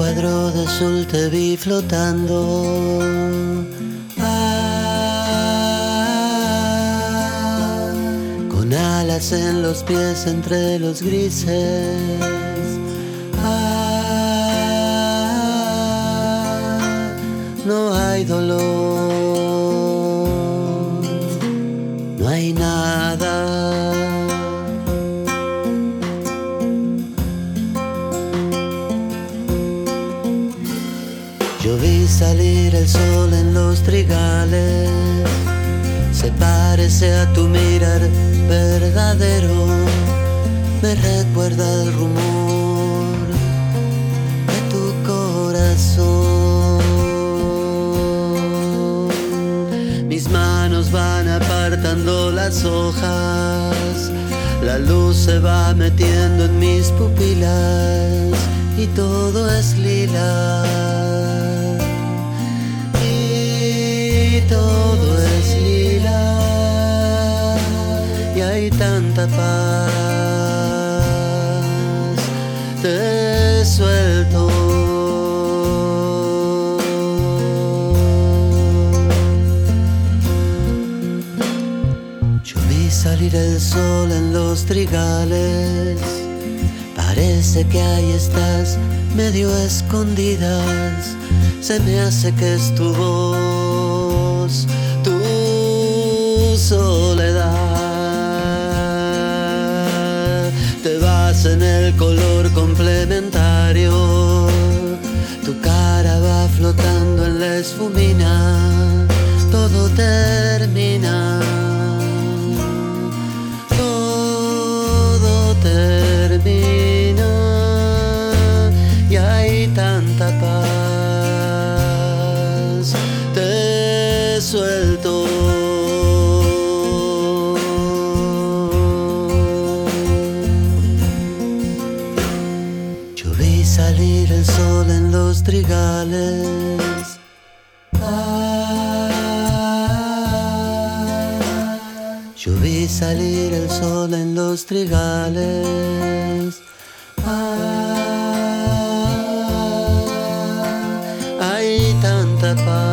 cuadro de azul te vi flotando. Ah, con alas en los pies entre los grises. Ah, no hay dolor, no hay nada. Salir el sol en los trigales, se parece a tu mirar verdadero, me recuerda el rumor de tu corazón. Mis manos van apartando las hojas, la luz se va metiendo en mis pupilas y todo es lila. Todo es lila. Y hay tanta paz. Te suelto. Yo vi salir el sol en los trigales. Parece que ahí estás, medio escondidas. Se me hace que es el color complementario. Tu cara va flotando en la esfumina. Todo termina. Todo termina y hay tanta paz. Te suelto. salir el sol en los trigales. Ah, yo vi salir el sol en los trigales. Ah, hay tanta paz.